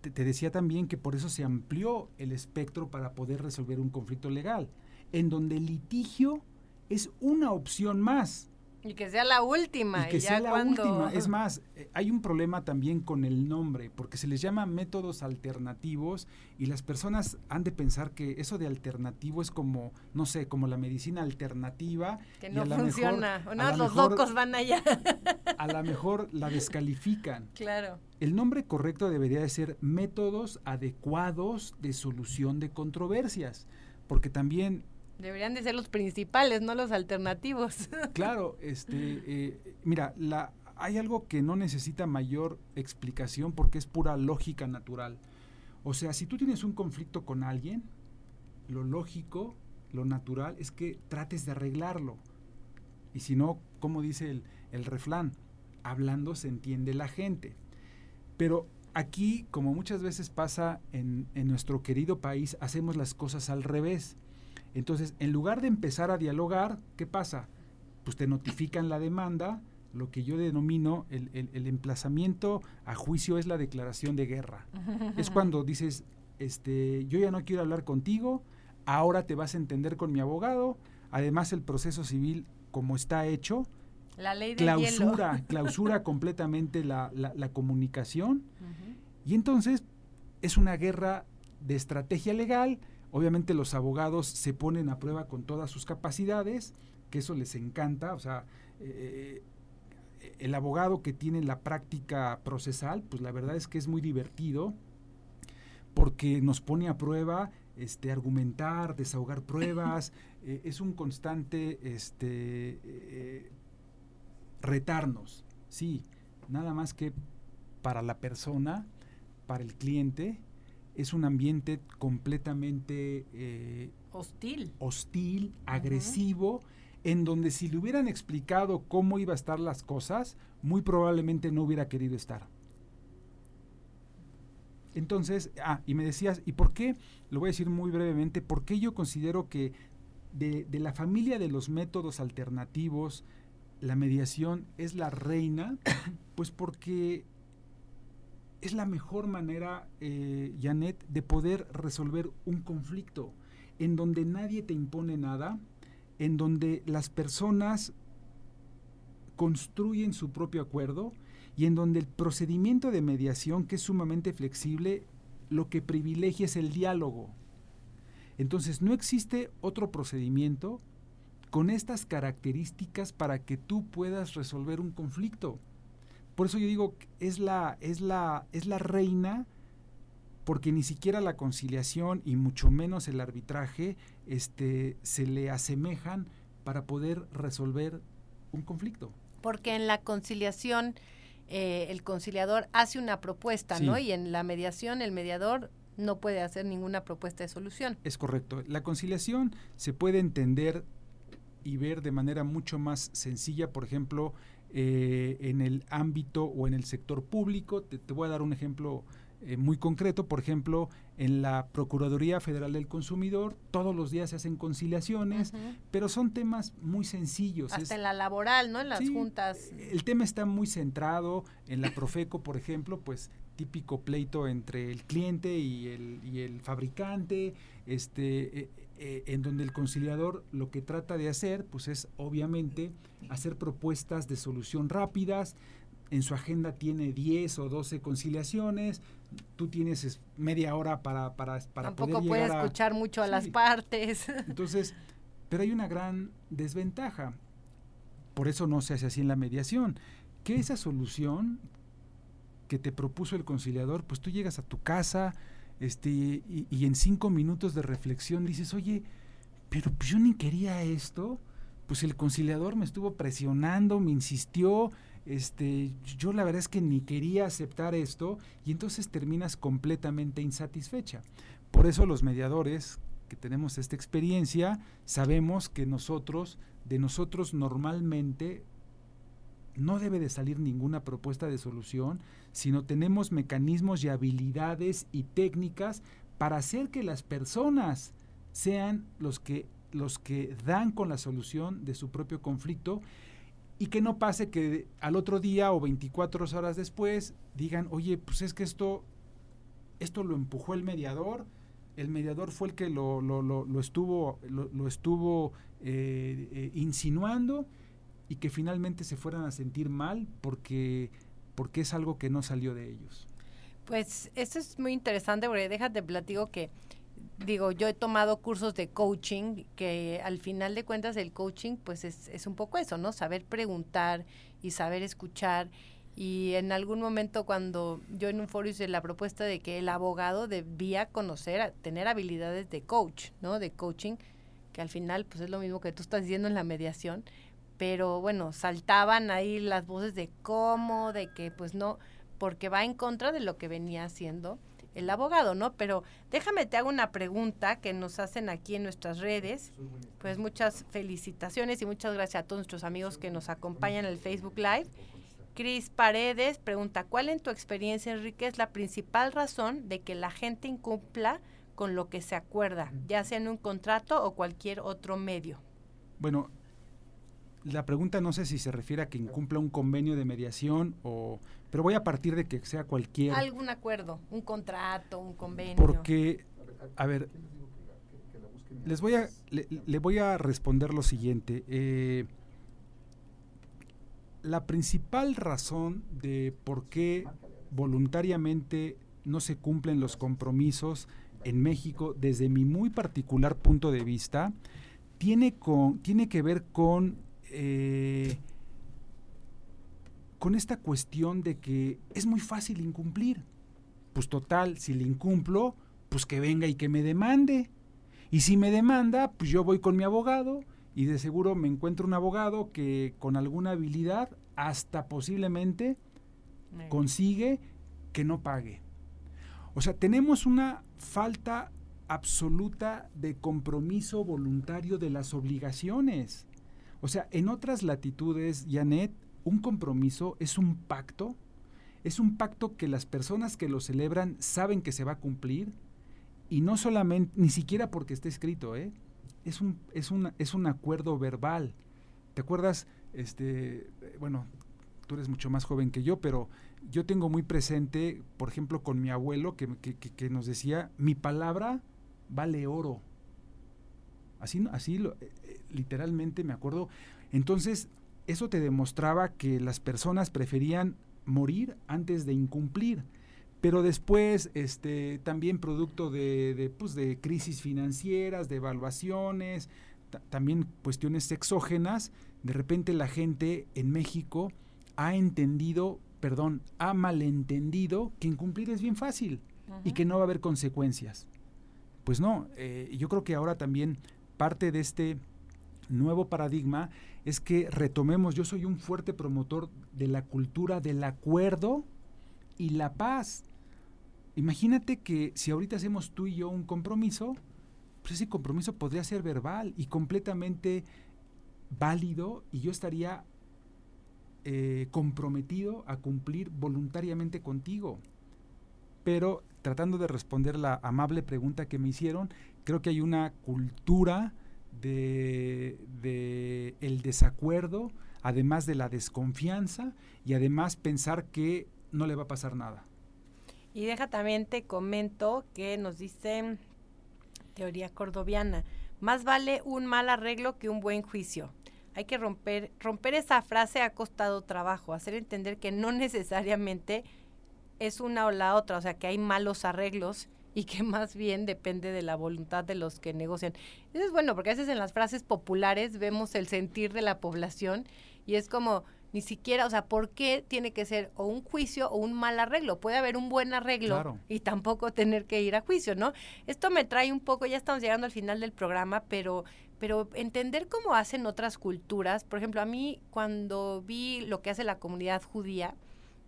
te, decía también que por eso se amplió el espectro para poder resolver un conflicto legal, en donde el litigio es una opción más. Y que sea la última. Y que sea la última. Es más, eh, hay un problema también con el nombre, porque se les llama métodos alternativos y las personas han de pensar que eso de alternativo es como, no sé, como la medicina alternativa. Que no funciona. los locos van allá. a lo mejor la descalifican. Claro. El nombre correcto debería de ser métodos adecuados de solución de controversias, porque también Deberían de ser los principales, no los alternativos. Claro, este, eh, mira, la, hay algo que no necesita mayor explicación porque es pura lógica natural. O sea, si tú tienes un conflicto con alguien, lo lógico, lo natural es que trates de arreglarlo. Y si no, como dice el, el refrán, hablando se entiende la gente. Pero aquí, como muchas veces pasa en, en nuestro querido país, hacemos las cosas al revés entonces, en lugar de empezar a dialogar, ¿qué pasa? Pues te notifican la demanda, lo que yo denomino el, emplazamiento a juicio es la declaración de guerra. es cuando dices, este, yo ya no quiero hablar contigo, ahora te vas a entender con mi abogado, además el proceso civil como está hecho, la ley de clausura, clausura completamente la, comunicación y entonces es una guerra de estrategia legal Obviamente los abogados se ponen a prueba con todas sus capacidades, que eso les encanta, o sea, eh, el abogado que tiene la práctica procesal, pues la verdad es que es muy divertido porque nos pone a prueba este, argumentar, desahogar pruebas, eh, es un constante este, eh, retarnos, sí, nada más que para la persona, para el cliente, es un ambiente completamente eh, hostil, hostil, agresivo, en donde si le hubieran explicado cómo iba a estar las cosas, muy probablemente no hubiera querido estar. Entonces, ah, y me decías, ¿y por qué? Lo voy a decir muy brevemente, ¿por qué yo considero que de, de la familia de los métodos alternativos, la mediación es la reina? Pues porque es la mejor manera, eh, Janet, de poder resolver un conflicto en donde nadie te impone nada, en donde las personas construyen su propio acuerdo y en donde el procedimiento de mediación, que es sumamente flexible, lo que privilegia es el diálogo. Entonces, no existe otro procedimiento con estas características para que tú puedas resolver un conflicto. Por eso yo digo, es la, es la, es la reina, porque ni siquiera la conciliación y mucho menos el arbitraje este, se le asemejan para poder resolver un conflicto. Porque en la conciliación eh, el conciliador hace una propuesta, ¿no? Y en la mediación el mediador no puede hacer ninguna propuesta de solución. Es correcto. La conciliación se puede entender y ver de manera mucho más sencilla, por ejemplo, eh, en el ámbito o en el sector público. Te, voy a dar un ejemplo eh, muy concreto, por ejemplo, en la Procuraduría Federal del Consumidor todos los días se hacen conciliaciones, pero son temas muy sencillos. Hasta en la laboral, ¿no? En las juntas. El tema está muy centrado en la Profeco, por ejemplo, pues típico pleito entre el cliente y el, y el fabricante, este, eh, eh, en donde el conciliador lo que trata de hacer, pues es obviamente hacer propuestas de solución rápidas, en su agenda tiene 10 o 12 conciliaciones, tú tienes media hora para, para, para Tampoco puede escuchar mucho a las partes. Entonces, pero hay una gran desventaja. Por eso no se hace así en la mediación. Que esa solución que te propuso el conciliador, pues tú llegas a tu casa este, y, y en cinco minutos de reflexión dices, oye, pero pues yo ni quería esto. Pues el conciliador me estuvo presionando, me insistió, este, yo la verdad es que ni quería aceptar esto y entonces terminas completamente insatisfecha. Por eso los mediadores que tenemos esta experiencia sabemos que nosotros, de nosotros normalmente no debe de salir ninguna propuesta de solución, sino tenemos mecanismos y habilidades y técnicas para hacer que las personas sean los que los que dan con la solución de su propio conflicto y que no pase que al otro día o 24 horas después digan, oye, pues es que esto, esto lo empujó el mediador, el mediador fue el que lo, lo, lo, estuvo, lo, estuvo eh, eh, insinuando y que finalmente se fueran a sentir mal porque, porque es algo que no salió de ellos. Pues esto es muy interesante porque déjate platico que digo, yo he tomado cursos de coaching, que al final de cuentas el coaching pues es, es un poco eso, ¿no? Saber preguntar y saber escuchar. Y en algún momento cuando yo en un foro hice la propuesta de que el abogado debía conocer, tener habilidades de coach, ¿no? De coaching, que al final pues es lo mismo que tú estás diciendo en la mediación, pero bueno, saltaban ahí las voces de cómo, de que pues no, porque va en contra de lo que venía haciendo el abogado, ¿no? Pero déjame te hago una pregunta que nos hacen aquí en nuestras redes. Pues muchas felicitaciones y muchas gracias a todos nuestros amigos que nos acompañan en el Facebook Live. Cris Paredes pregunta, ¿cuál en tu experiencia, Enrique, es la principal razón de que la gente incumpla con lo que se acuerda, ya sea en un contrato o cualquier otro medio? Bueno, la pregunta no sé si se refiere a que incumpla un convenio de mediación o pero voy a partir de que sea cualquier algún acuerdo, un contrato, un convenio. Porque a ver, les voy a le, voy a responder lo siguiente. Eh, la principal razón de por qué voluntariamente no se cumplen los compromisos en México, desde mi muy particular punto de vista, tiene, con, tiene que ver con eh, con esta cuestión de que es muy fácil incumplir. Pues total, si le incumplo, pues que venga y que me demande. Y si me demanda, pues yo voy con mi abogado y de seguro me encuentro un abogado que con alguna habilidad hasta posiblemente consigue que no pague. O sea, tenemos una falta absoluta de compromiso voluntario de las obligaciones. O sea, en otras latitudes, Janet, un compromiso es un pacto, es un pacto que las personas que lo celebran saben que se va a cumplir y no solamente, ni siquiera porque esté escrito, ¿eh? es, un, es, es un acuerdo verbal. ¿Te acuerdas? Este, bueno, tú eres mucho más joven que yo, pero yo tengo muy presente, por ejemplo, con mi abuelo que, que nos decía, mi palabra vale oro. Así, así lo, eh, literalmente me acuerdo. Entonces, eso te demostraba que las personas preferían morir antes de incumplir. Pero después, este, también producto de, de, pues, de crisis financieras, de evaluaciones, también cuestiones exógenas, de repente la gente en México ha entendido, perdón, ha malentendido que incumplir es bien fácil y que no va a haber consecuencias. Pues no, eh, yo creo que ahora también parte de este nuevo paradigma es que retomemos, yo soy un fuerte promotor de la cultura del acuerdo y la paz. Imagínate que si ahorita hacemos tú y yo un compromiso, pues ese compromiso podría ser verbal y completamente válido y yo estaría eh, comprometido a cumplir voluntariamente contigo. Pero tratando de responder la amable pregunta que me hicieron, creo que hay una cultura de, el desacuerdo, además de la desconfianza y además pensar que no le va a pasar nada. Y deja también te comento que nos dice teoría cordoviana, más vale un mal arreglo que un buen juicio. Hay que romper, romper esa frase ha costado trabajo, hacer entender que no necesariamente es una o la otra, o sea que hay malos arreglos y que más bien depende de la voluntad de los que negocian. Eso es bueno, porque a veces en las frases populares vemos el sentir de la población y es como, ni siquiera, o sea, ¿por qué tiene que ser o un juicio o un mal arreglo? Puede haber un buen arreglo y tampoco tener que ir a juicio, ¿no? Esto me trae un poco, ya estamos llegando al final del programa, pero pero entender cómo hacen otras culturas, por ejemplo, a mí cuando vi lo que hace la comunidad judía,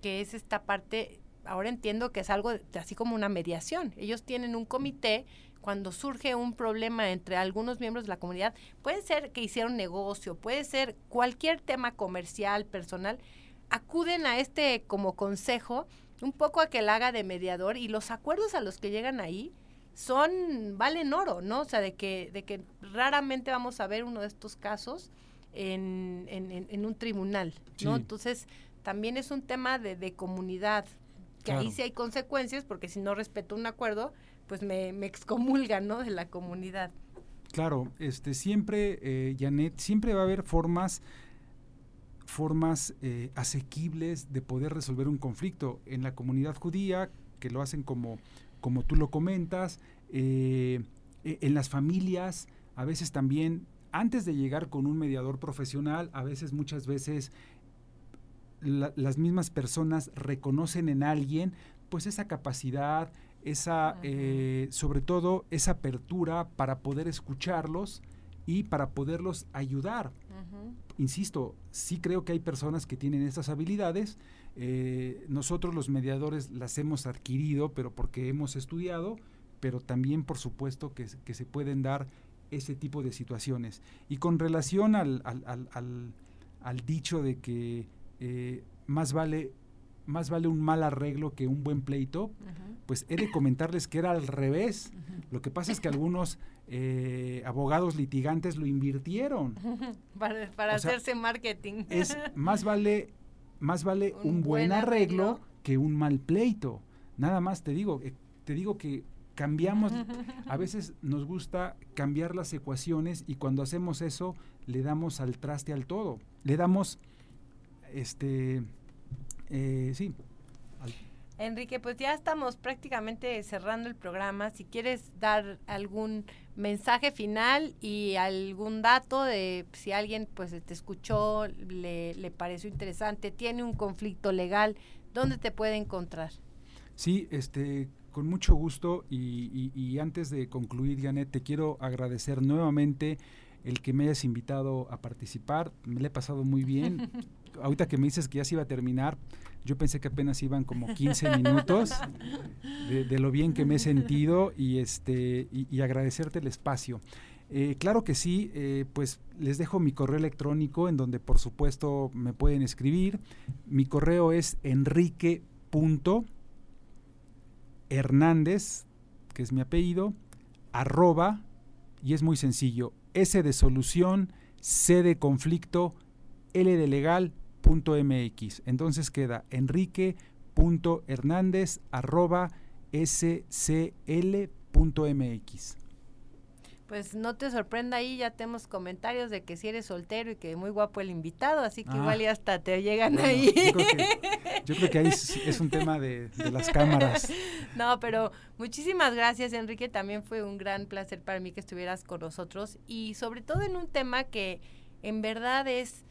que es esta parte, ahora entiendo que es algo así como una mediación. Ellos tienen un comité cuando surge un problema entre algunos miembros de la comunidad, puede ser que hicieron negocio, puede ser cualquier tema comercial, personal, acuden a este como consejo un poco a que la haga de mediador y los acuerdos a los que llegan ahí son valen oro, ¿no? O sea, de que de que raramente vamos a ver uno de estos casos en, en, un tribunal, ¿no? Entonces, también es un tema de, de comunidad, que ahí sí hay consecuencias, porque si no respeto un acuerdo, pues me, me excomulgan, ¿no? De la comunidad. Claro, este, siempre, eh, Janet, siempre va a haber formas formas eh, asequibles de poder resolver un conflicto. En la comunidad judía, que lo hacen como, como tú lo comentas, eh, e, en las familias, a veces también, antes de llegar con un mediador profesional, a veces, muchas veces, las mismas personas reconocen en alguien pues esa capacidad, esa, eh, sobre todo esa apertura para poder escucharlos y para poderlos ayudar. Insisto, sí creo que hay personas que tienen esas habilidades. Eh, nosotros los mediadores las hemos adquirido, pero porque hemos estudiado, pero también por supuesto que, se pueden dar ese tipo de situaciones. Y con relación al, al, dicho de que eh, más vale más vale un mal arreglo que un buen pleito, pues he de comentarles que era al revés. Lo que pasa es que algunos eh, abogados litigantes lo invirtieron. para, hacerse marketing. Es más vale, más vale un, buen, arreglo, que un mal pleito. Nada más te digo, eh, te digo que cambiamos, a veces nos gusta cambiar las ecuaciones y cuando hacemos eso le damos al traste al todo. Le damos este eh, sí. Enrique, pues ya estamos prácticamente cerrando el programa. Si quieres dar algún mensaje final y algún dato de si alguien pues te escuchó, le, le pareció interesante, tiene un conflicto legal, ¿dónde te puede encontrar? Sí, este, con mucho gusto y, y antes de concluir, Janet, te quiero agradecer nuevamente el que me hayas invitado a participar. Me le he pasado muy bien. ahorita que me dices que ya se iba a terminar, yo pensé que apenas iban como 15 minutos de, lo bien que me he sentido y, este, y, agradecerte el espacio. Eh, claro que sí, eh, pues les dejo mi correo electrónico en donde por supuesto me pueden escribir. Mi correo es enrique.hernández, que es mi apellido, arroba, y es muy sencillo, S de solución, C de conflicto, L de legal, .mx. Entonces queda enrique.hernández arroba scl.mx. pues no te sorprenda ahí, ya tenemos comentarios de que si eres soltero y que muy guapo el invitado, así que Ah. igual ya hasta te llegan Bueno, ahí. Yo creo que, yo creo que ahí es, es un tema de, de las cámaras. No, pero muchísimas gracias, Enrique. También fue un gran placer para mí que estuvieras con nosotros y sobre todo en un tema que en verdad es,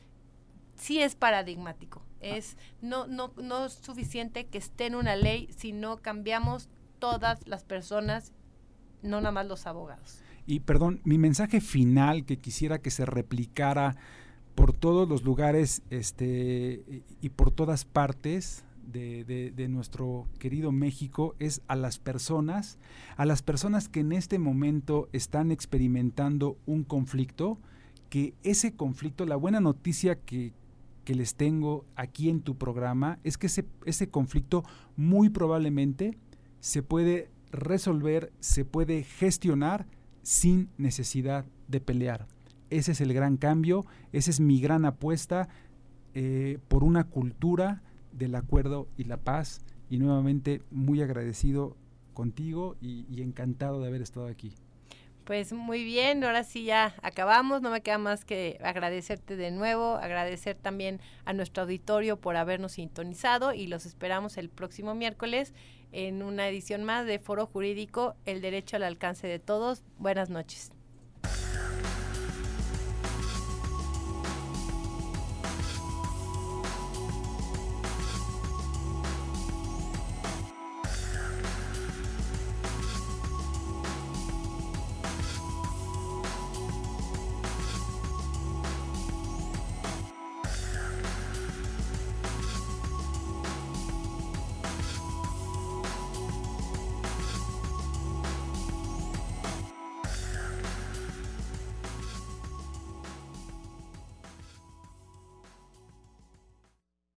sí es paradigmático. Es no, no, no es suficiente que esté en una ley, sino cambiamos todas las personas, no nada más los abogados. Y perdón, mi mensaje final que quisiera que se replicara por todos los lugares este, y- por todas partes de- de nuestro querido México es a las personas, a las personas que en este momento están experimentando un conflicto, que ese conflicto, la buena noticia que, que les tengo aquí en tu programa es que ese, ese conflicto muy probablemente se puede resolver, se puede gestionar sin necesidad de pelear. Ese es el gran cambio, esa es mi gran apuesta eh, por una cultura del acuerdo y la paz. Y nuevamente muy agradecido contigo y, y encantado de haber estado aquí. Pues muy bien, ahora sí ya acabamos, no me queda más que agradecerte de nuevo, agradecer también a nuestro auditorio por habernos sintonizado y los esperamos el próximo miércoles en una edición más de Foro Jurídico, el derecho al alcance de todos. Buenas noches.